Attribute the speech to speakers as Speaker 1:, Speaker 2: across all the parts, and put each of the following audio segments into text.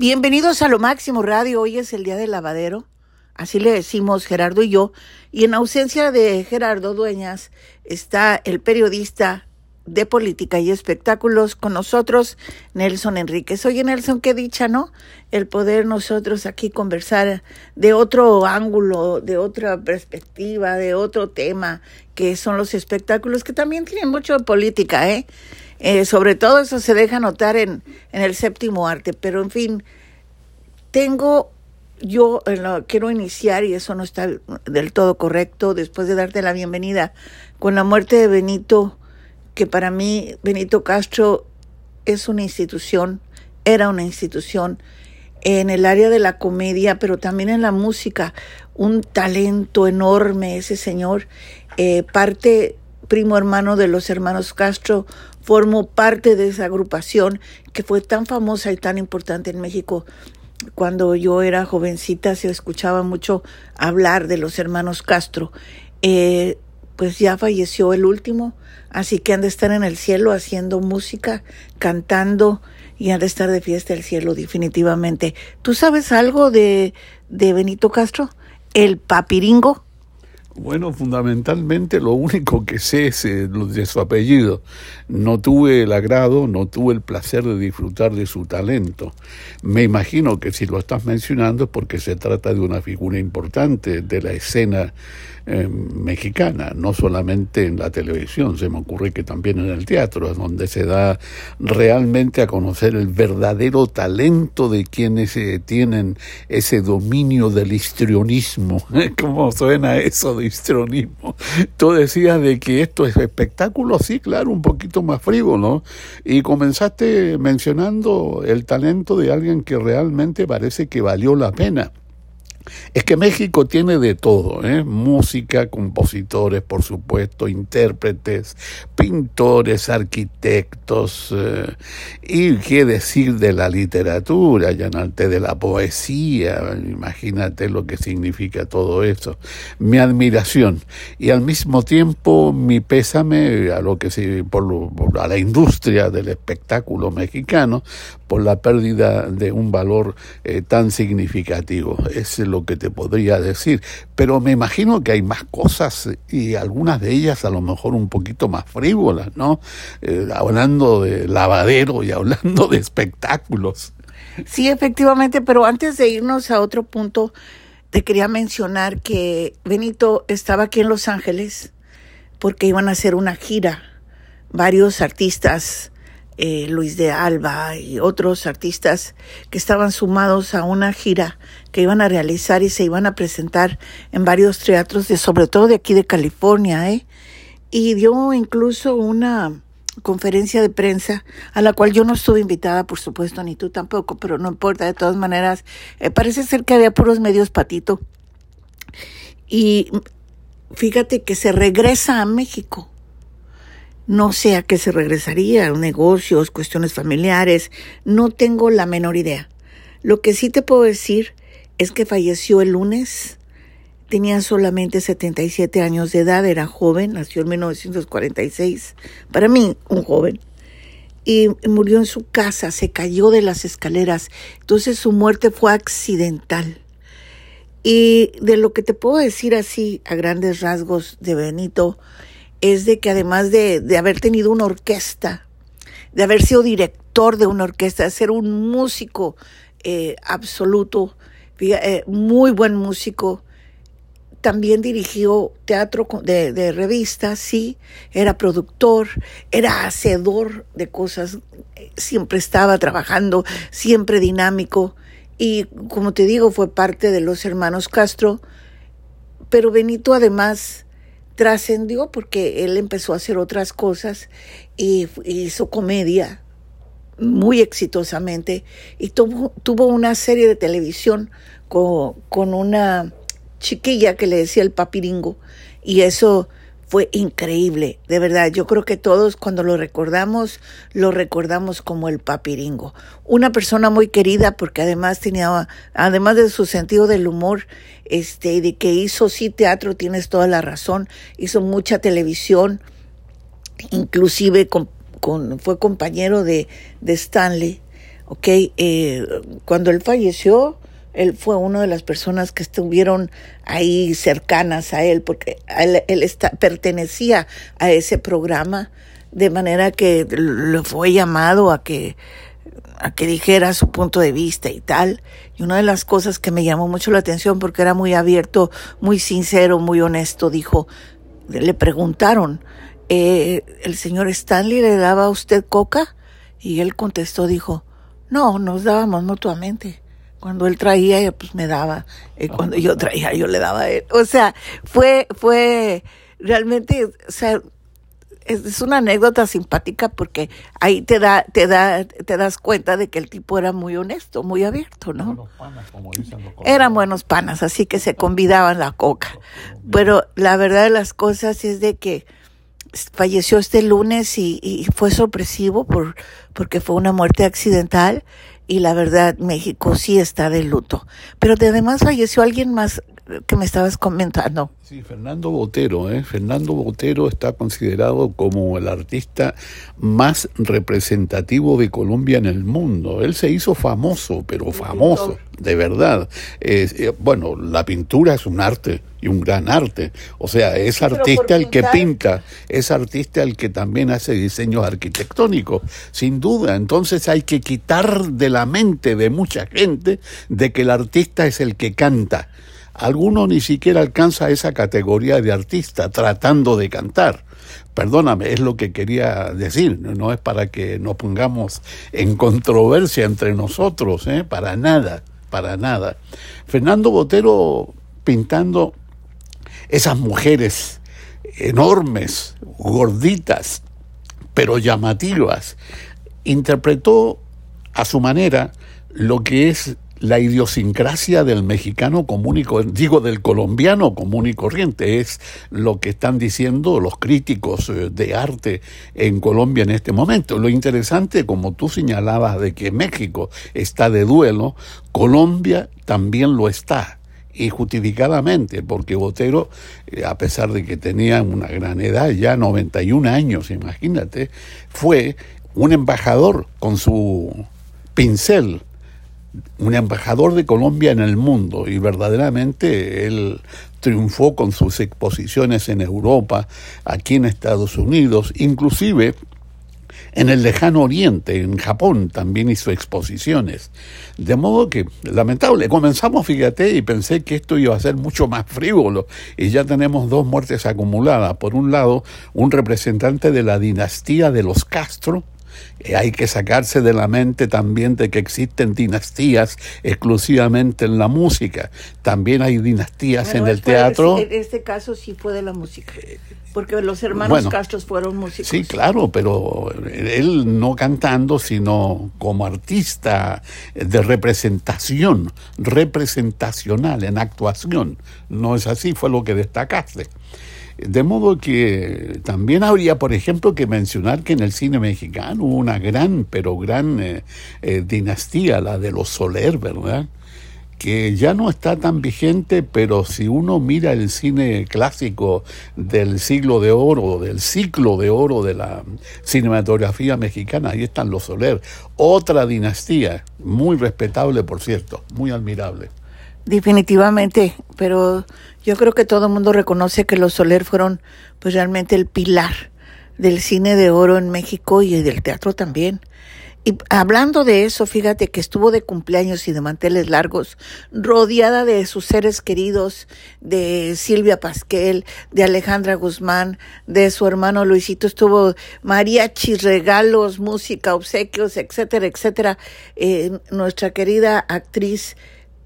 Speaker 1: Bienvenidos a Lo Máximo Radio. Hoy es el día del lavadero. Así le decimos Gerardo y yo. Y en ausencia de Gerardo Dueñas está el periodista de política y espectáculos con nosotros, Nelson Enríquez. Oye, Nelson, qué dicha, ¿no? El poder nosotros aquí conversar de otro ángulo, de otra perspectiva, de otro tema, que son los espectáculos, que también tienen mucho de política, ¿eh? Eh sobre todo eso se deja notar en, en el séptimo arte, pero en fin, tengo yo quiero iniciar, y eso no está del todo correcto, después de darte la bienvenida, con la muerte de Benito que para mí Benito Castro es una institución, era una institución en el área de la comedia, pero también en la música, un talento enorme ese señor, eh, parte primo hermano de los hermanos Castro, formó parte de esa agrupación que fue tan famosa y tan importante en México. Cuando yo era jovencita se escuchaba mucho hablar de los hermanos Castro. Eh, pues ya falleció el último, así que han de estar en el cielo haciendo música, cantando y han de estar de fiesta el cielo definitivamente. ¿Tú sabes algo de, de Benito Castro? El papiringo.
Speaker 2: Bueno, fundamentalmente lo único que sé es eh, de su apellido. No tuve el agrado, no tuve el placer de disfrutar de su talento. Me imagino que si lo estás mencionando es porque se trata de una figura importante de la escena eh, mexicana, no solamente en la televisión, se me ocurre que también en el teatro, donde se da realmente a conocer el verdadero talento de quienes eh, tienen ese dominio del histrionismo. ¿Cómo suena eso de histrionismo? Tú decías de que esto es espectáculo, sí, claro, un poquito más frívolo, y comenzaste mencionando el talento de alguien que realmente parece que valió la pena. Es que México tiene de todo, ¿eh? música, compositores, por supuesto, intérpretes, pintores, arquitectos, eh, y qué decir de la literatura, llanarte de la poesía, imagínate lo que significa todo eso. Mi admiración y al mismo tiempo mi pésame a lo que se, por, a la industria del espectáculo mexicano por la pérdida de un valor eh, tan significativo. Es lo que te podría decir. Pero me imagino que hay más cosas y algunas de ellas a lo mejor un poquito más frívolas, ¿no? Eh, hablando de lavadero y hablando de espectáculos.
Speaker 1: Sí, efectivamente, pero antes de irnos a otro punto, te quería mencionar que Benito estaba aquí en Los Ángeles porque iban a hacer una gira. Varios artistas eh, Luis de Alba y otros artistas que estaban sumados a una gira que iban a realizar y se iban a presentar en varios teatros, de, sobre todo de aquí de California, ¿eh? y dio incluso una conferencia de prensa a la cual yo no estuve invitada, por supuesto, ni tú tampoco, pero no importa, de todas maneras, eh, parece ser que había puros medios patito. Y fíjate que se regresa a México no sé a qué se regresaría, negocios, cuestiones familiares, no tengo la menor idea. Lo que sí te puedo decir es que falleció el lunes, tenía solamente 77 años de edad, era joven, nació en 1946, para mí un joven, y murió en su casa, se cayó de las escaleras, entonces su muerte fue accidental. Y de lo que te puedo decir así a grandes rasgos de Benito, es de que además de, haber tenido una orquesta, de haber sido director de una orquesta, de ser un músico eh, absoluto, eh, muy buen músico, también dirigió teatro de, de revistas, sí, era productor, era hacedor de cosas, siempre estaba trabajando, siempre dinámico, y como te digo, fue parte de los hermanos Castro, pero Benito además trascendió porque él empezó a hacer otras cosas y hizo comedia muy exitosamente y tuvo, tuvo una serie de televisión con, con una chiquilla que le decía el papiringo y eso fue increíble, de verdad. Yo creo que todos cuando lo recordamos, lo recordamos como el papiringo. Una persona muy querida porque además tenía, además de su sentido del humor, este, de que hizo sí teatro, tienes toda la razón, hizo mucha televisión, inclusive con, fue compañero de, de Stanley ¿ok? Eh, cuando él falleció, él fue una de las personas que estuvieron ahí cercanas a él, porque él, está, pertenecía a ese programa, de manera que le fue llamado a que a que dijera su punto de vista y tal. Y una de las cosas que me llamó mucho la atención porque era muy abierto, muy sincero, muy honesto, dijo, le preguntaron, eh, ¿el señor Stanley le daba a usted coca? Y él contestó, dijo, no, nos dábamos mutuamente. Cuando él traía, pues me daba. Y cuando yo traía, yo le daba a él. O sea, fue, fue realmente, o sea, es, una anécdota simpática porque ahí te da, te da, te das cuenta de que el tipo era muy honesto, muy abierto, ¿no? Buenos panas, como dicen los Eran buenos panas, así que se convidaban la coca. Pero la verdad de las cosas es de que falleció este lunes y, y fue sorpresivo por, porque fue una muerte accidental y la verdad México sí está de luto. Pero además falleció alguien más que me estabas comentando.
Speaker 2: Sí, Fernando Botero, ¿eh? Fernando Botero está considerado como el artista más representativo de Colombia en el mundo. Él se hizo famoso, pero famoso, de verdad. Eh, bueno, la pintura es un arte y un gran arte. O sea, es artista el que pinta, es artista el que también hace diseños arquitectónicos, sin duda. Entonces hay que quitar de la mente de mucha gente de que el artista es el que canta alguno ni siquiera alcanza esa categoría de artista tratando de cantar. Perdóname, es lo que quería decir, no es para que nos pongamos en controversia entre nosotros, ¿eh? para nada, para nada. Fernando Botero pintando esas mujeres enormes, gorditas, pero llamativas, interpretó a su manera lo que es la idiosincrasia del mexicano común y digo del colombiano común y corriente es lo que están diciendo los críticos eh, de arte en Colombia en este momento. Lo interesante, como tú señalabas, de que México está de duelo, Colombia también lo está y justificadamente, porque Botero, eh, a pesar de que tenía una gran edad, ya 91 años, imagínate, fue un embajador con su pincel un embajador de Colombia en el mundo y verdaderamente él triunfó con sus exposiciones en Europa, aquí en Estados Unidos, inclusive en el lejano oriente, en Japón también hizo exposiciones. De modo que, lamentable, comenzamos, fíjate, y pensé que esto iba a ser mucho más frívolo, y ya tenemos dos muertes acumuladas. Por un lado, un representante de la dinastía de los Castro, hay que sacarse de la mente también de que existen dinastías exclusivamente en la música. También hay dinastías en el teatro.
Speaker 1: En este caso sí fue de la música. Porque los hermanos Castro fueron músicos.
Speaker 2: Sí, claro, pero él no cantando, sino como artista de representación, representacional, en actuación. No es así, fue lo que destacaste. De modo que también habría, por ejemplo, que mencionar que en el cine mexicano hubo una gran, pero gran eh, eh, dinastía, la de los Soler, ¿verdad? que ya no está tan vigente, pero si uno mira el cine clásico del siglo de oro, del ciclo de oro de la cinematografía mexicana, ahí están los Soler, otra dinastía, muy respetable, por cierto, muy admirable.
Speaker 1: Definitivamente, pero yo creo que todo el mundo reconoce que los Soler fueron pues realmente el pilar del cine de oro en México y del teatro también. Y hablando de eso, fíjate que estuvo de cumpleaños y de manteles largos, rodeada de sus seres queridos, de Silvia Pasquel, de Alejandra Guzmán, de su hermano Luisito, estuvo mariachi, regalos, música, obsequios, etcétera, etcétera. Eh, nuestra querida actriz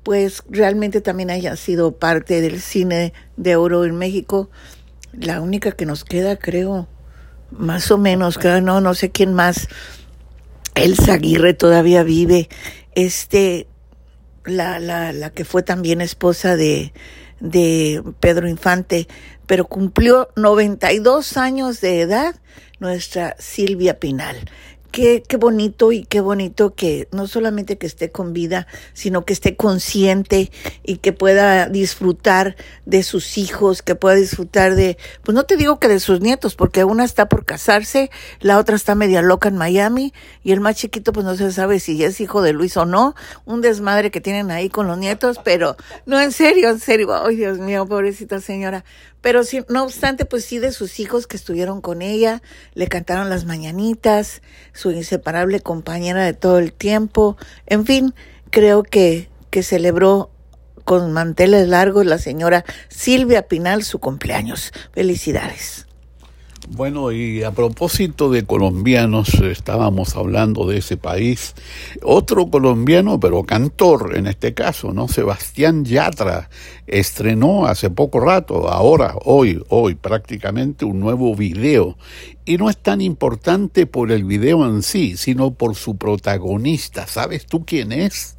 Speaker 1: pues realmente también haya sido parte del cine de oro en México. La única que nos queda, creo, más o menos, creo, no, no sé quién más. Elsa Aguirre todavía vive. Este, la, la, la que fue también esposa de, de Pedro Infante, pero cumplió 92 años de edad nuestra Silvia Pinal qué, qué bonito y qué bonito que no solamente que esté con vida, sino que esté consciente y que pueda disfrutar de sus hijos, que pueda disfrutar de, pues no te digo que de sus nietos, porque una está por casarse, la otra está media loca en Miami y el más chiquito pues no se sabe si es hijo de Luis o no, un desmadre que tienen ahí con los nietos, pero no en serio, en serio, ay Dios mío, pobrecita señora, pero sí, no obstante, pues sí de sus hijos que estuvieron con ella, le cantaron las mañanitas, su inseparable compañera de todo el tiempo. En fin, creo que, que celebró con manteles largos la señora Silvia Pinal su cumpleaños. Felicidades.
Speaker 2: Bueno, y a propósito de colombianos, estábamos hablando de ese país. Otro colombiano, pero cantor en este caso, ¿no? Sebastián Yatra estrenó hace poco rato, ahora, hoy, hoy prácticamente un nuevo video. Y no es tan importante por el video en sí, sino por su protagonista. ¿Sabes tú quién es?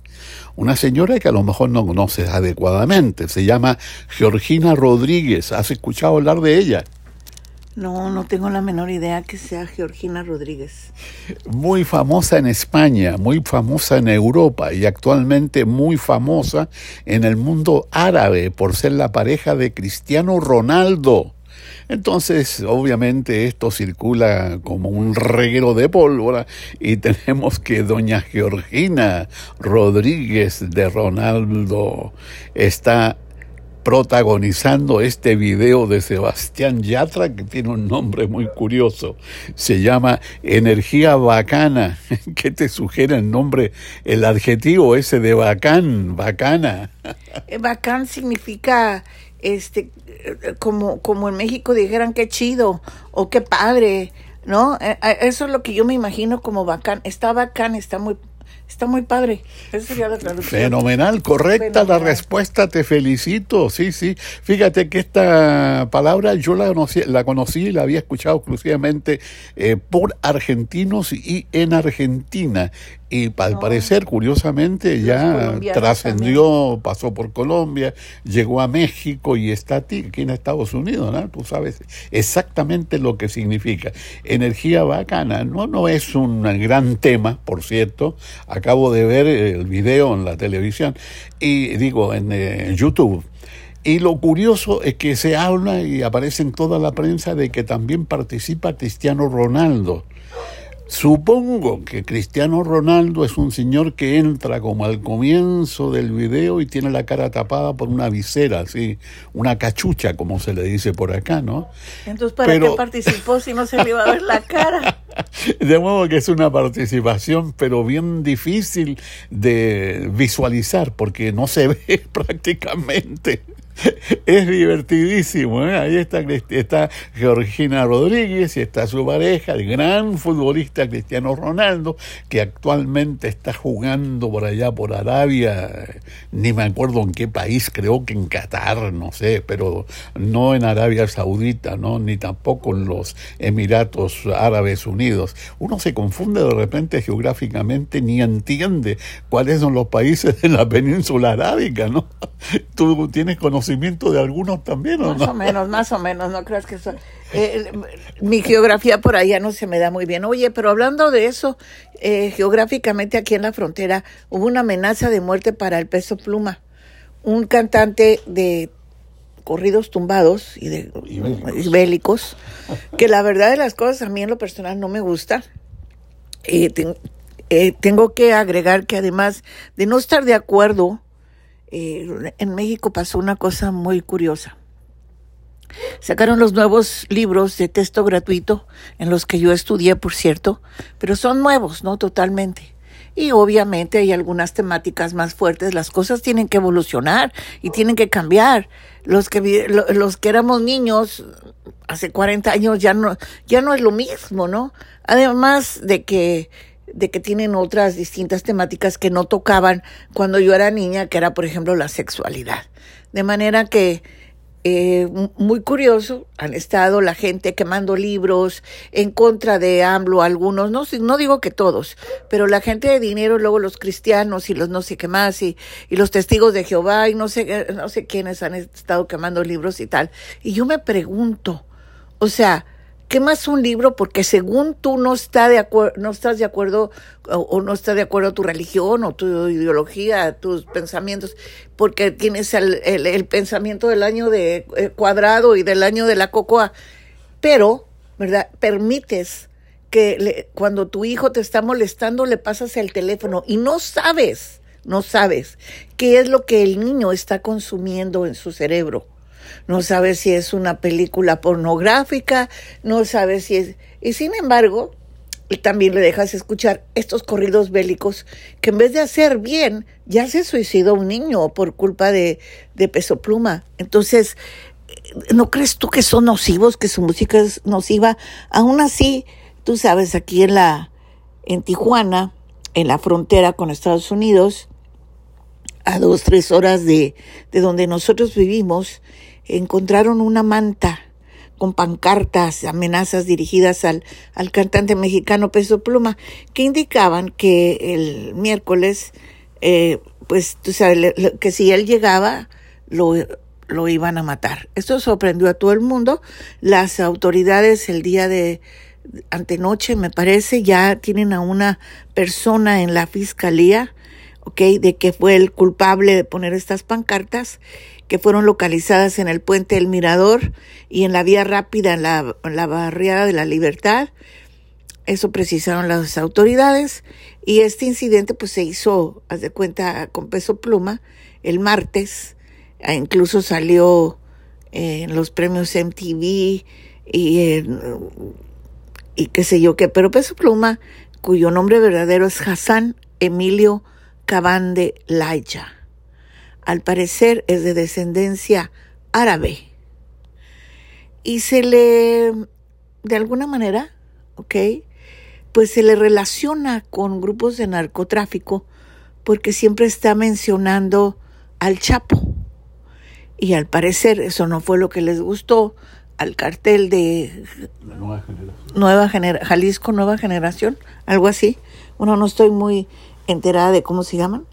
Speaker 2: una señora que a lo mejor no conoces adecuadamente. Se llama Georgina Rodríguez. ¿Has escuchado hablar de ella?
Speaker 1: No, no tengo la menor idea que sea Georgina Rodríguez.
Speaker 2: Muy famosa en España, muy famosa en Europa y actualmente muy famosa en el mundo árabe por ser la pareja de Cristiano Ronaldo. Entonces, obviamente, esto circula como un reguero de pólvora y tenemos que doña Georgina Rodríguez de Ronaldo está protagonizando este video de Sebastián Yatra, que tiene un nombre muy curioso. Se llama Energía Bacana. ¿Qué te sugiere el nombre, el adjetivo ese de bacán, bacana?
Speaker 1: Eh, bacán significa, este, como, como en México dijeran qué chido o qué padre, ¿no? Eh, eh, eso es lo que yo me imagino como bacán. Está bacán, está muy Está muy padre. Esa sería la traducción.
Speaker 2: Fenomenal, correcta la respuesta, te felicito. Sí, sí. Fíjate que esta palabra yo la conocí, la conocí y la había escuchado exclusivamente eh, por argentinos y en Argentina y al parecer, curiosamente, ya trascendió, pasó por Colombia, llegó a México y está aquí en Estados Unidos, ¿no? Tú sabes exactamente lo que significa. Energía bacana, no, no es un gran tema, por cierto. Acabo de ver el video en la televisión y digo, en eh, YouTube. Y lo curioso es que se habla y aparece en toda la prensa de que también participa Cristiano Ronaldo. Supongo que Cristiano Ronaldo es un señor que entra como al comienzo del video y tiene la cara tapada por una visera, así, una cachucha, como se le dice por acá, ¿no?
Speaker 1: Entonces, ¿para qué participó si no se le iba a ver la cara?
Speaker 2: De modo que es una participación, pero bien difícil de visualizar, porque no se ve prácticamente. es divertidísimo. ¿eh? Ahí está, está Georgina Rodríguez y está su pareja, el gran futbolista Cristiano Ronaldo, que actualmente está jugando por allá, por Arabia, ni me acuerdo en qué país, creo que en Qatar, no sé, pero no en Arabia Saudita, ¿no? ni tampoco en los Emiratos Árabes Unidos. Uno se confunde de repente geográficamente, ni entiende cuáles son los países de la península arábica, ¿no? Tú tienes conocimiento conocimiento de algunos también, ¿o
Speaker 1: más o menos, más o menos, no creas que eso... Eh, mi geografía por allá no se me da muy bien. Oye, pero hablando de eso, eh, geográficamente aquí en la frontera hubo una amenaza de muerte para el peso pluma. Un cantante de corridos tumbados y de bélicos. que la verdad de las cosas a mí en lo personal no me gusta. Eh, tengo que agregar que además de no estar de acuerdo eh, en México pasó una cosa muy curiosa. Sacaron los nuevos libros de texto gratuito, en los que yo estudié, por cierto, pero son nuevos, ¿no? Totalmente. Y obviamente hay algunas temáticas más fuertes, las cosas tienen que evolucionar y tienen que cambiar. Los que, los que éramos niños hace 40 años ya no, ya no es lo mismo, ¿no? Además de que de que tienen otras distintas temáticas que no tocaban cuando yo era niña, que era, por ejemplo, la sexualidad. De manera que, eh, muy curioso, han estado la gente quemando libros en contra de AMLO, algunos, no, no digo que todos, pero la gente de dinero, luego los cristianos y los no sé qué más, y, y los testigos de Jehová, y no sé, no sé quiénes han estado quemando libros y tal. Y yo me pregunto, o sea, quemas un libro porque según tú no, está de no estás de acuerdo o, no está de acuerdo tu religión o tu ideología, tus pensamientos, porque tienes el, el, pensamiento del año de eh, cuadrado y del año de la cocoa, pero, ¿verdad? Permites que cuando tu hijo te está molestando le pasas el teléfono y no sabes, no sabes qué es lo que el niño está consumiendo en su cerebro no sabe si es una película pornográfica, no sabe si es... Y sin embargo, también le dejas escuchar estos corridos bélicos que en vez de hacer bien, ya se suicidó un niño por culpa de, de peso pluma. Entonces, ¿no crees tú que son nocivos, que su música es nociva? Aún así, tú sabes, aquí en la, en Tijuana, en la frontera con Estados Unidos, a dos, tres horas de, de donde nosotros vivimos, encontraron una manta con pancartas, amenazas dirigidas al, al cantante mexicano Peso Pluma, que indicaban que el miércoles, eh, pues tú sabes, que si él llegaba, lo, lo iban a matar. Esto sorprendió a todo el mundo. Las autoridades el día de antenoche, me parece, ya tienen a una persona en la fiscalía, ¿ok? De que fue el culpable de poner estas pancartas que fueron localizadas en el puente del Mirador y en la vía rápida en la, barriada de la Libertad. Eso precisaron las autoridades y este incidente pues se hizo, haz de cuenta, con peso pluma el martes. Ah, incluso salió en los premios MTV y, y qué sé yo qué, pero peso pluma, cuyo nombre verdadero es Hassan Emilio Cabande Laija al parecer es de descendencia árabe. Y se le, de alguna manera, ¿ok? Pues se le relaciona con grupos de narcotráfico porque siempre está mencionando al Chapo. Y al parecer eso no fue lo que les gustó al cartel de nueva generación. Nueva Jalisco Nueva Generación, algo así. Bueno, no estoy muy enterada de cómo se llaman.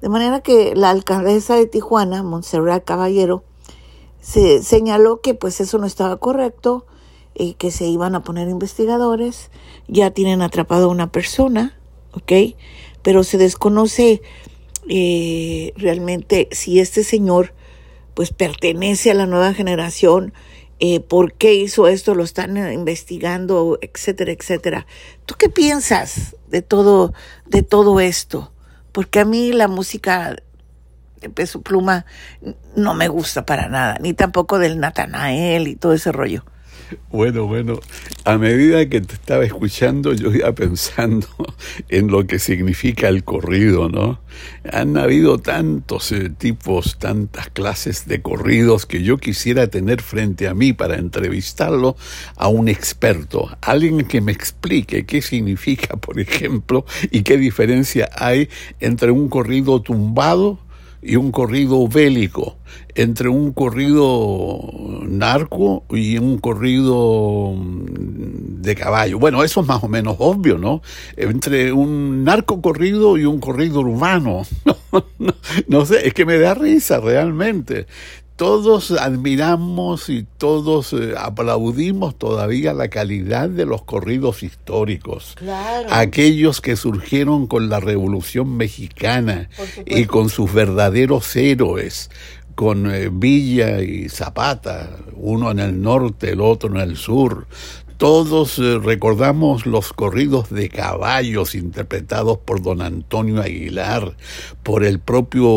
Speaker 1: De manera que la alcaldesa de Tijuana, Montserrat Caballero, se señaló que pues eso no estaba correcto y que se iban a poner investigadores. Ya tienen atrapado a una persona, ¿ok? Pero se desconoce eh, realmente si este señor pues pertenece a la nueva generación, eh, por qué hizo esto, lo están investigando, etcétera, etcétera. ¿Tú qué piensas de todo, de todo esto? Porque a mí la música de peso pluma no me gusta para nada, ni tampoco del Natanael y todo ese rollo.
Speaker 2: Bueno, bueno, a medida que te estaba escuchando, yo iba pensando en lo que significa el corrido, ¿no? Han habido tantos eh, tipos, tantas clases de corridos que yo quisiera tener frente a mí para entrevistarlo a un experto, alguien que me explique qué significa, por ejemplo, y qué diferencia hay entre un corrido tumbado y un corrido bélico, entre un corrido narco y un corrido mm, de caballo. Bueno, eso es más o menos obvio, ¿no? Entre un narco corrido y un corrido urbano. No, no sé, es que me da risa realmente todos admiramos y todos eh, aplaudimos todavía la calidad de los corridos históricos. Aquellos que surgieron con la Revolución Mexicana y con sus verdaderos héroes, con eh, Villa y Zapata, uno en el norte, el otro en el sur, todos eh, recordamos los corridos de caballos interpretados por don Antonio Aguilar, por el propio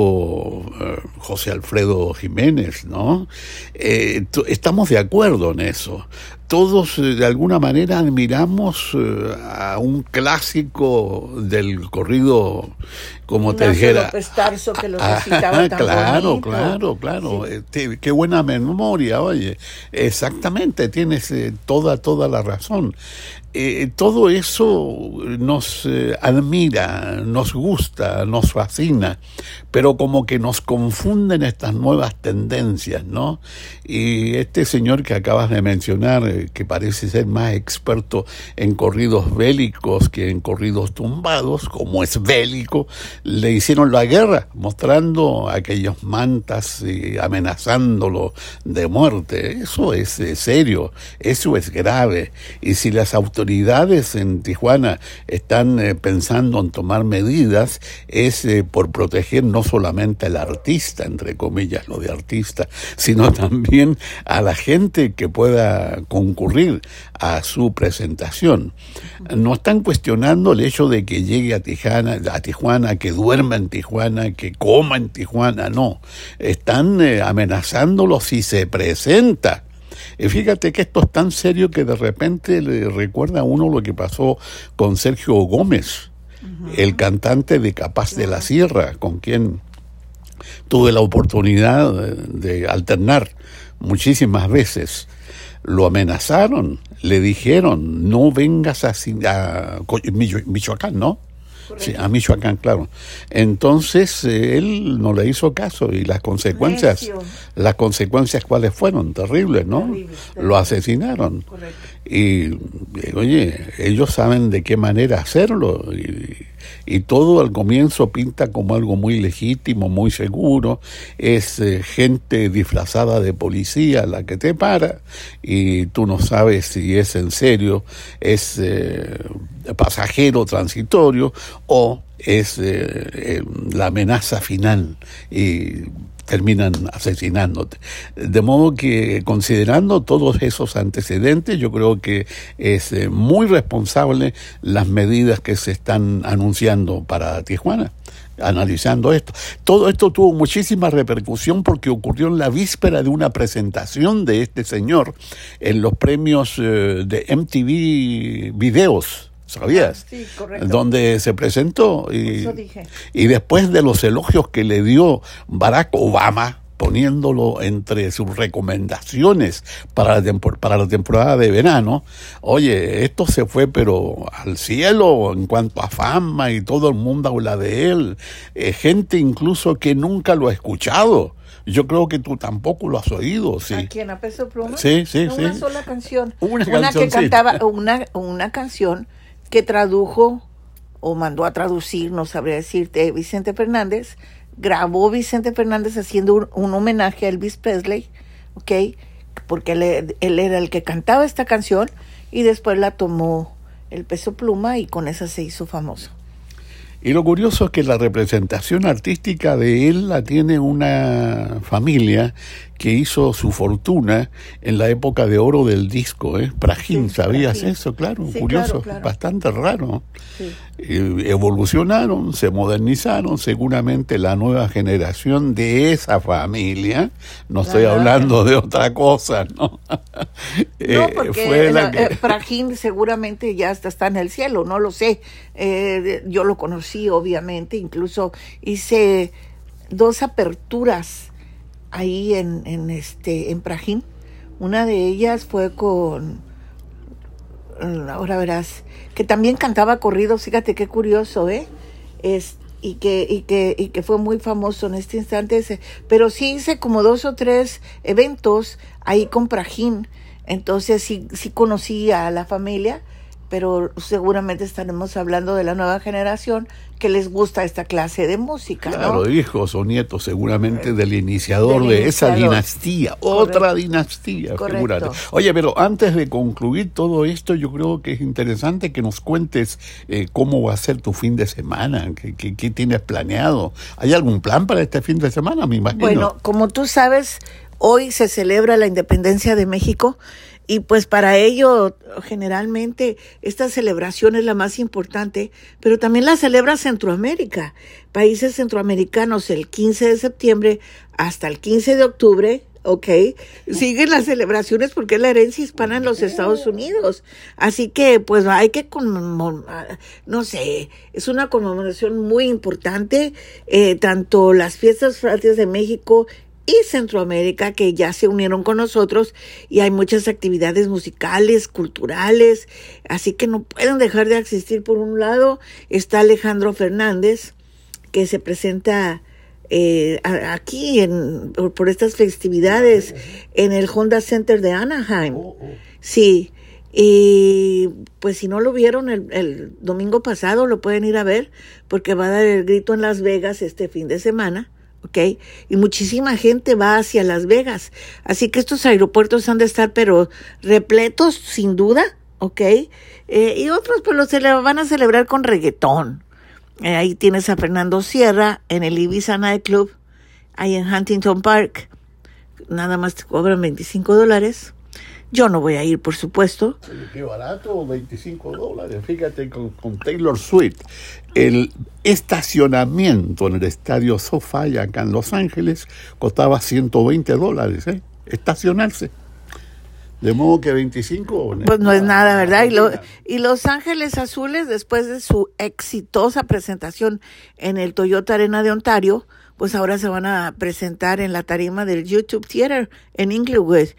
Speaker 2: eh, José Alfredo Jiménez, ¿no? Eh, estamos de acuerdo en eso todos eh, de alguna manera admiramos eh, a un clásico del corrido, como te dijera.
Speaker 1: que lo tan
Speaker 2: claro, claro, claro. Este, qué buena memoria, oye. Exactamente, tienes eh, toda, toda la razón. Eh, todo eso nos eh, admira, nos gusta, nos fascina, pero como que nos confunden estas nuevas tendencias, ¿no? Y este señor que acabas de mencionar, eh, que parece ser más experto en corridos bélicos que en corridos tumbados, como es bélico, le hicieron la guerra, mostrando aquellos mantas y amenazándolo de muerte. Eso es serio, eso es grave. Y si las autoridades autoridades en Tijuana están eh, pensando en tomar medidas es eh, por proteger no solamente al artista, entre comillas, lo de artista, sino también a la gente que pueda concurrir a su presentación. No están cuestionando el hecho de que llegue a Tijuana, a Tijuana, que duerma en Tijuana, que coma en Tijuana, no. Están eh, amenazándolo si se presenta fíjate que esto es tan serio que de repente le recuerda a uno lo que pasó con Sergio Gómez, el cantante de Capaz de la Sierra, con quien tuve la oportunidad de, alternar muchísimas veces. Lo amenazaron, le dijeron, no vengas a, a Michoacán, ¿no? Sí, a Michoacán, claro. Entonces eh, él no le hizo caso y las consecuencias, las consecuencias cuáles fueron terribles, ¿no? Lo asesinaron. Y eh, oye, ellos saben de qué manera hacerlo y, y todo al comienzo pinta como algo muy legítimo, muy seguro, es eh, gente disfrazada de policía la que te para y tú no sabes si es en serio, es eh, pasajero transitorio o es eh, la amenaza final. Y terminan asesinándote. De modo que considerando todos esos antecedentes, yo creo que es eh, muy responsable las medidas que se están anunciando para Tijuana analizando esto. Todo esto tuvo muchísima repercusión porque ocurrió en la víspera de una presentación de este señor en los premios eh, de MTV Videos ¿sabías?
Speaker 1: Sí, correcto.
Speaker 2: Donde se presentó y, y después de los elogios que le dio Barack Obama, poniéndolo entre sus recomendaciones para la, para la temporada de verano, oye, esto se fue pero al cielo en cuanto a fama y todo el mundo habla de él, eh, gente incluso que nunca lo ha escuchado. Yo creo que tú tampoco lo has oído, sí.
Speaker 1: ¿A quién? ¿A Peso Pluma?
Speaker 2: Sí, sí, sí.
Speaker 1: Una sola canción. Una, una que cantaba, una, una canción que tradujo o mandó a traducir, no sabría decirte, Vicente Fernández, grabó Vicente Fernández haciendo un, homenaje a Elvis Presley, ¿ok? Porque él, él, era el que cantaba esta canción y después la tomó el peso pluma y con esa se hizo famoso.
Speaker 2: Y lo curioso es que la representación artística de él la tiene una familia que hizo su fortuna en la época de oro del disco, ¿eh? Prajín, ¿sabías eso? Claro, curioso, bastante raro. evolucionaron, se modernizaron, seguramente la nueva generación de esa familia, no estoy hablando de otra cosa, ¿no?
Speaker 1: no, eh, porque la eh, Prajín seguramente ya está, está en el cielo, no lo sé. Eh, yo lo conocí, obviamente, incluso hice dos aperturas ahí en, en, este, en Prajín. Una de ellas fue con, ahora verás, que también cantaba corridos, fíjate qué curioso, ¿eh? Es, y que, y que, y que fue muy famoso en este instante. Pero sí hice como dos o tres eventos ahí con Prajín. Entonces sí, sí conocí a la familia pero seguramente estaremos hablando de la nueva generación que les gusta esta clase de música.
Speaker 2: Claro, hijos o nietos seguramente del iniciador de esa dinastía, otra dinastía, Oye, pero antes de concluir todo esto, yo creo que es interesante que nos cuentes eh, cómo va a ser tu fin de semana, qué, qué, tienes planeado. ¿Hay algún plan para este fin de semana, me imagino?
Speaker 1: Bueno, como tú sabes, hoy se celebra la independencia de México y pues para ello, generalmente, esta celebración es la más importante, pero también la celebra Centroamérica. Países centroamericanos el 15 de septiembre hasta el 15 de octubre, ¿ok? Siguen las celebraciones porque es la herencia hispana en los Estados Unidos. Así que, pues, hay que conmemorar, no sé, es una conmemoración muy importante, eh, tanto las fiestas patrias de México y Centroamérica que ya se unieron con nosotros y hay muchas actividades musicales, culturales, así que no pueden dejar de existir. Por un lado está Alejandro Fernández, que se presenta eh, aquí en, por, estas festividades en el Honda Center de Anaheim. Oh, oh. Sí, y pues si no lo vieron el, el, domingo pasado, lo pueden ir a ver porque va a dar el grito en Las Vegas este fin de semana. ¿Ok? Y muchísima gente va hacia Las Vegas. Así que estos aeropuertos han de estar, pero repletos, sin duda, ¿ok? Eh, y otros, pues los van a celebrar con reggaetón. Eh, ahí tienes a Fernando Sierra en el Ibiza Nightclub, ahí en Huntington Park. Nada más te cobran 25 dólares. Yo no voy a ir, por supuesto.
Speaker 2: Qué barato, 25 dólares. Fíjate con, Taylor Swift. El estacionamiento en el estadio SoFi acá en Los Ángeles costaba 120 dólares, ¿eh? Estacionarse. De modo que 25...
Speaker 1: Pues no es nada, ¿verdad? Y, y Los Ángeles Azules, después de su exitosa presentación en el Toyota Arena de Ontario, pues ahora se van a presentar en la tarima del YouTube Theater en Inglewood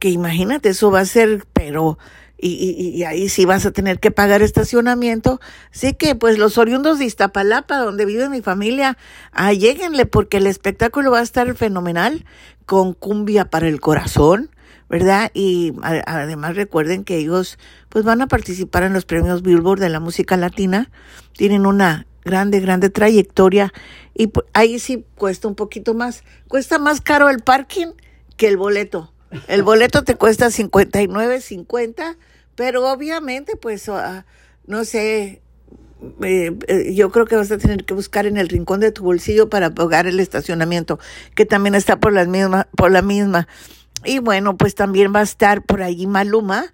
Speaker 1: que imagínate, eso va a ser, pero, y, y, ahí sí vas a tener que pagar estacionamiento. Así que, pues, los oriundos de Iztapalapa, donde vive mi familia, ah, lleguenle, porque el espectáculo va a estar fenomenal, con cumbia para el corazón, ¿verdad? Y además recuerden que ellos, pues, van a participar en los premios Billboard de la música latina. Tienen una grande, grande trayectoria y pues, ahí sí cuesta un poquito más. Cuesta más caro el parking que el boleto. El boleto te cuesta 59.50, pero obviamente, pues, ah, no sé, eh, eh, yo creo que vas a tener que buscar en el rincón de tu bolsillo para pagar el estacionamiento, que también está por la misma, por la misma. Y bueno, pues también va a estar por allí Maluma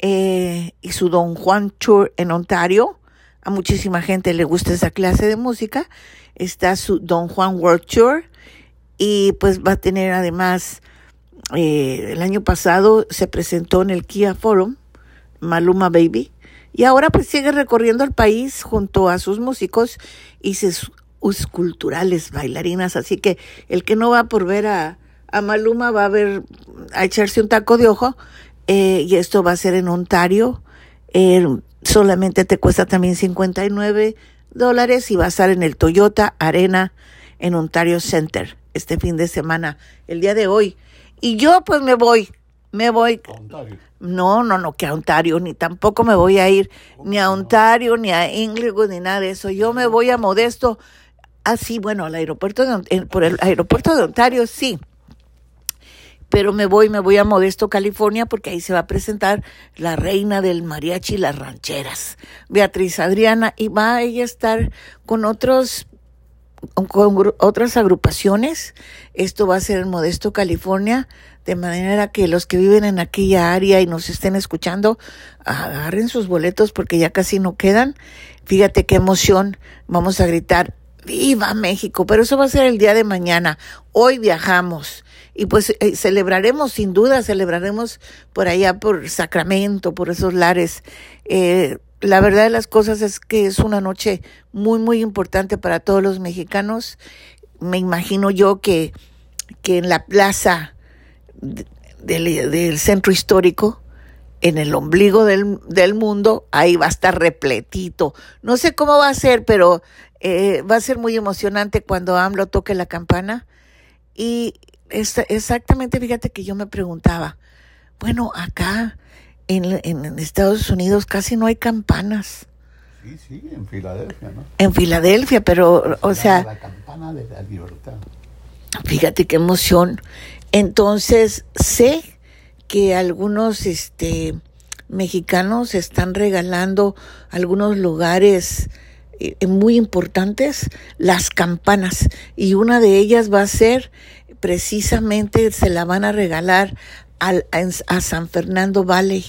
Speaker 1: eh, y su Don Juan Tour en Ontario. A muchísima gente le gusta esa clase de música. Está su Don Juan World Tour y pues va a tener además eh, el año pasado se presentó en el Kia Forum, Maluma Baby, y ahora pues sigue recorriendo el país junto a sus músicos y sus, culturales bailarinas, así que el que no va por ver a, a Maluma va a ver, a echarse un taco de ojo, eh, y esto va a ser en Ontario, eh, solamente te cuesta también 59 dólares y va a estar en el Toyota Arena en Ontario Center este fin de semana, el día de hoy. Y yo pues me voy, me voy. No, no, no, que a Ontario, ni tampoco me voy a ir ni a Ontario, ni a Inglewood, ni nada de eso. Yo me voy a Modesto, así, ah, bueno, al aeropuerto de, por el aeropuerto de Ontario, sí. Pero me voy, me voy a Modesto, California, porque ahí se va a presentar la reina del mariachi y las rancheras, Beatriz Adriana, y va a ella a estar con otros con otras agrupaciones. Esto va a ser en Modesto, California, de manera que los que viven en aquella área y nos estén escuchando, agarren sus boletos porque ya casi no quedan. Fíjate qué emoción. Vamos a gritar, ¡Viva México! Pero eso va a ser el día de mañana. Hoy viajamos. Y pues eh, celebraremos, sin duda, celebraremos por allá, por Sacramento, por esos lares. Eh, la verdad de las cosas es que es una noche muy, muy importante para todos los mexicanos. Me imagino yo que, que en la plaza del, centro histórico, en el ombligo del, del, mundo, ahí va a estar repletito. No sé cómo va a ser, pero eh, va a ser muy emocionante cuando AMLO toque la campana. Y exactamente, fíjate que yo me preguntaba, bueno, acá en, Estados Unidos casi no hay campanas.
Speaker 2: Sí, sí, en Filadelfia, ¿no?
Speaker 1: En Filadelfia, pero, o sea...
Speaker 2: La campana de la libertad.
Speaker 1: Fíjate qué emoción. Entonces, sé que algunos este, mexicanos están regalando algunos lugares eh, muy importantes las campanas y una de ellas va a ser precisamente se la van a regalar a, San Fernando Valley.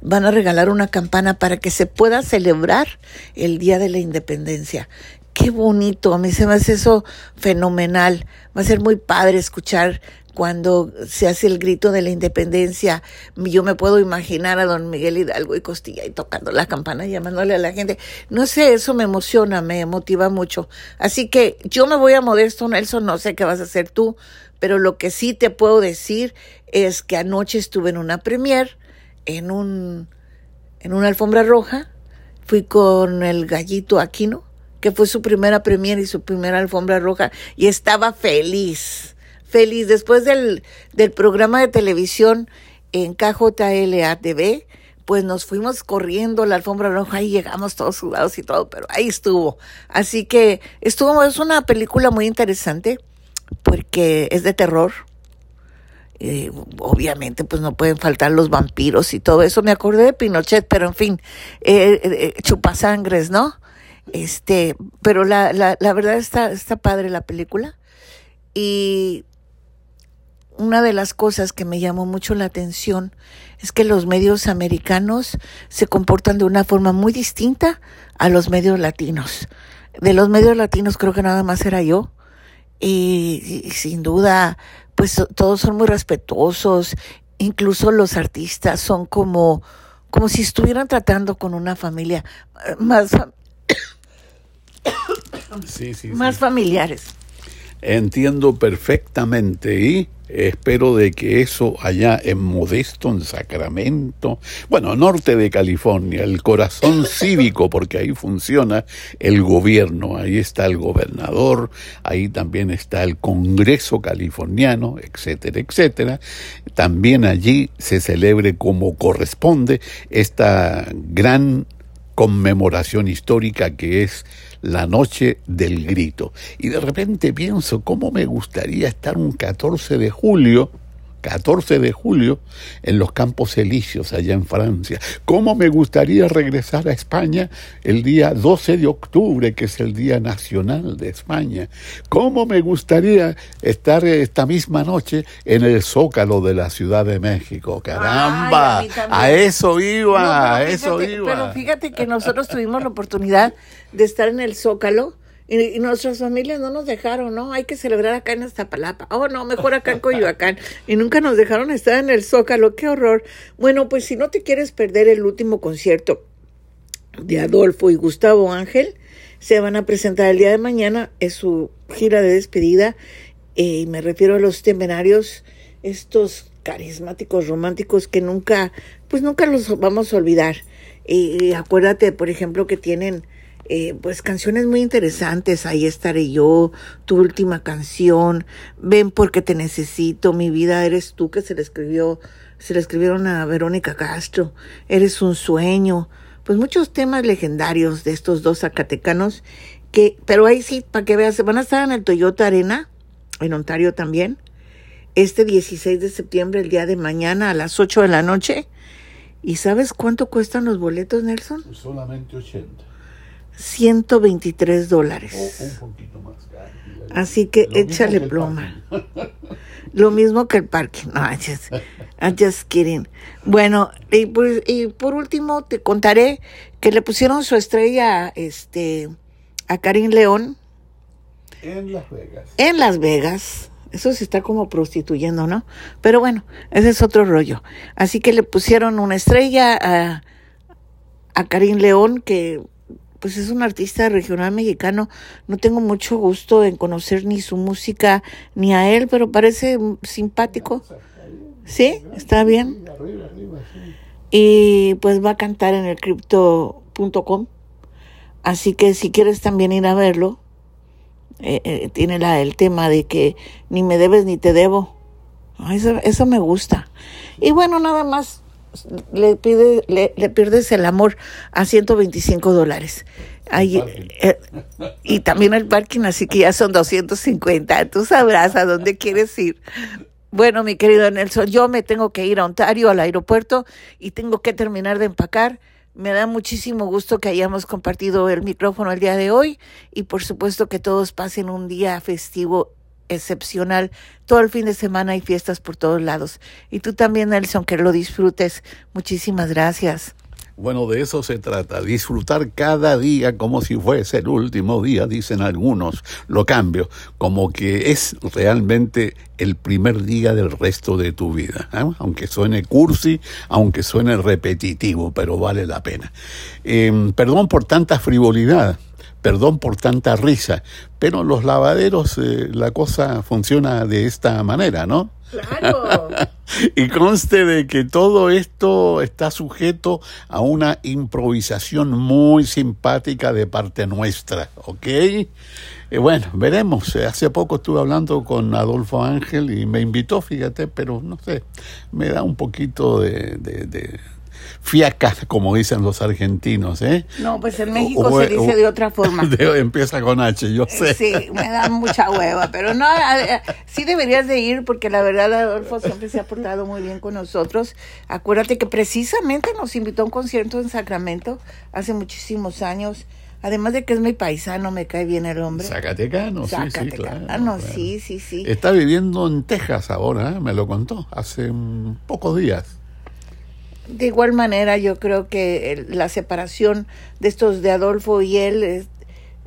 Speaker 1: Van a regalar una campana para que se pueda celebrar el Día de la Independencia. Qué bonito, a mí se me hace eso fenomenal. Va a ser muy padre escuchar cuando se hace el grito de la independencia. Yo me puedo imaginar a don Miguel Hidalgo y Costilla y tocando la campana, llamándole a la gente. No sé, eso me emociona, me motiva mucho. Así que yo me voy a Modesto, Nelson, no sé qué vas a hacer tú, pero lo que sí te puedo decir es que anoche estuve en una premier, en un, en una alfombra roja, fui con el gallito Aquino, que fue su primera premier y su primera alfombra roja, y estaba feliz, feliz. Después del, del programa de televisión en KJLATV, pues nos fuimos corriendo la alfombra roja y llegamos todos sudados y todo, pero ahí estuvo. Así que estuvo, es una película muy interesante porque es de terror. Eh, obviamente, pues no pueden faltar los vampiros y todo eso. Me acordé de Pinochet, pero en fin, eh, eh, chupasangres, ¿no? Este, pero la, la, la verdad está, está padre la película. Y una de las cosas que me llamó mucho la atención es que los medios americanos se comportan de una forma muy distinta a los medios latinos. De los medios latinos creo que nada más era yo. Y, y sin duda, pues todos son muy respetuosos. Incluso los artistas son como, como si estuvieran tratando con una familia más,
Speaker 2: Sí, sí,
Speaker 1: más
Speaker 2: sí.
Speaker 1: familiares.
Speaker 2: Entiendo perfectamente y espero de que eso allá en Modesto, en Sacramento, bueno, norte de California, el corazón cívico, porque ahí funciona el gobierno, ahí está el gobernador, ahí también está el Congreso californiano, etcétera, etcétera. También allí se celebre como corresponde esta gran conmemoración histórica que es la noche del grito. Y de repente pienso, ¿cómo me gustaría estar un 14 de julio? 14 de julio en los Campos Elíseos allá en Francia. ¿Cómo me gustaría regresar a España el día 12 de octubre, que es el Día Nacional de España? ¿Cómo me gustaría estar esta misma noche en el Zócalo de la Ciudad de México? Caramba,
Speaker 1: Ay, a
Speaker 2: eso iba,
Speaker 1: No,
Speaker 2: a eso iba.
Speaker 1: Pero fíjate que nosotros tuvimos la oportunidad de estar en el Zócalo y, y nuestras familias no nos dejaron, ¿no? Hay que celebrar acá en Iztapalapa. Oh, no, mejor acá en Coyoacán. Y nunca nos dejaron estar en el Zócalo. ¡Qué horror! Bueno, pues si no te quieres perder el último concierto de Adolfo y Gustavo Ángel, se van a presentar el día de mañana. Es su gira de despedida. eh, Y me refiero a los temerarios, estos carismáticos, románticos que nunca, pues nunca los vamos a olvidar. Y, y acuérdate, por ejemplo, que tienen eh, pues canciones muy interesantes. Ahí estaré yo, tu última canción, ven porque te necesito, mi vida eres tú que se le escribió, se le escribieron a Verónica Castro, eres un sueño. Pues muchos temas legendarios de estos dos zacatecanos que, pero ahí sí, para que veas, van a estar en el Toyota Arena, en Ontario también, este 16 de septiembre, el día de mañana a las 8 de la noche. ¿Y sabes cuánto cuestan los boletos, Nelson?
Speaker 2: Solamente 80.
Speaker 1: 123 dólares.
Speaker 2: O un poquito más caro.
Speaker 1: Así que
Speaker 2: Lo
Speaker 1: échale
Speaker 2: que
Speaker 1: pluma. Lo mismo que el parque. No, I'm just, I'm just kidding. Bueno, y por, y por último te contaré que le pusieron su estrella este, a Karim León
Speaker 2: En Las Vegas.
Speaker 1: en Las Vegas. Eso se está como prostituyendo, ¿no? Pero bueno, ese es otro rollo. Así que le pusieron una estrella a, a Karim León, que pues es un artista regional mexicano. No tengo mucho gusto en conocer ni su música ni a él, pero parece simpático. ¿Sí? ¿Está bien? Y pues va a cantar en el crypto.com. Así que si quieres también ir a verlo, eh, eh, tiene la, el tema de que ni me debes ni te debo. Ah, Eso, eso me gusta. Y bueno, nada más le, pide, le, le pierdes el amor a 125 dólares. Ahí, eh, y también el parking, así que ya son 250. Tú sabrás a dónde quieres ir. Bueno, mi querido Nelson, yo me tengo que ir a Ontario, al aeropuerto, y tengo que terminar de empacar. Me da muchísimo gusto que hayamos compartido el micrófono el día de hoy y por supuesto que todos pasen un día festivo excepcional. Todo el fin de semana hay fiestas por todos lados. Y tú también, Nelson, que lo disfrutes. Muchísimas gracias.
Speaker 2: Bueno, de eso se trata, disfrutar cada día como si fuese el último día, dicen algunos. Lo cambio, como que es realmente el primer día del resto de tu vida. ¿eh? Aunque suene cursi, aunque suene repetitivo, pero vale la pena. Em, perdón por tanta frivolidad perdón por tanta risa, pero los lavaderos eh, la cosa funciona de esta manera, ¿no?
Speaker 1: Claro.
Speaker 2: y conste de que todo esto está sujeto a una improvisación muy simpática de parte nuestra, ¿ok? Y eh, bueno, veremos. Hace poco estuve hablando con Adolfo Ángel y me invitó, fíjate, pero no sé, me da un poquito de fiaca, como dicen los argentinos, ¿eh?
Speaker 1: No, pues en México se dice de otra forma.
Speaker 2: empieza con H, yo sé.
Speaker 1: Sí, me da mucha hueva, pero no, sí deberías de ir porque la verdad Adolfo siempre se ha portado muy bien con nosotros. Acuérdate que precisamente nos invitó a un concierto en Sacramento hace muchísimos años. Además de que es mi paisano, me cae bien el hombre.
Speaker 2: Zacatecano, sí, sí, claro.
Speaker 1: sí, sí, sí.
Speaker 2: Está viviendo en Texas ahora, ¿eh? me lo contó, hace pocos días.
Speaker 1: De igual manera, yo creo que la separación de estos de Adolfo y él es,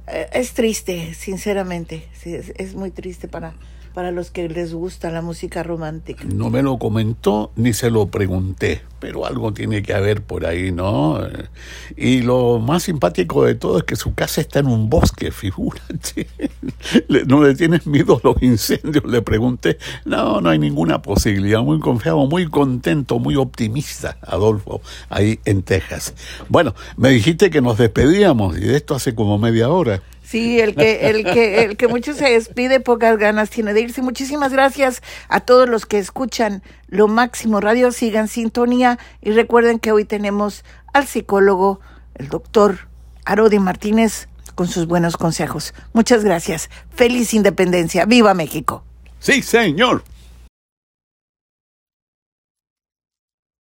Speaker 1: eh, triste, sinceramente. es, muy triste para, para los que les gusta la música romántica.
Speaker 2: No me lo comentó ni se lo pregunté, pero algo tiene que haber por ahí, ¿no? Y lo más simpático de todo es que su casa está en un bosque, figúrate. ¿No le tienes miedo a los incendios? Le pregunté. No, no hay ninguna posibilidad. Muy confiado, muy contento, muy optimista, Adolfo, ahí en Texas. Bueno, me dijiste que nos despedíamos y de esto hace como media hora.
Speaker 1: Sí, el que, el que, el que mucho se despide, pocas ganas tiene de irse. Muchísimas gracias a todos los que escuchan Lo Máximo Radio. Sigan sintonía y recuerden que hoy tenemos al psicólogo, el doctor Arodi Martínez, con sus buenos consejos. Muchas gracias. Feliz independencia. ¡Viva México!
Speaker 2: Sí, señor.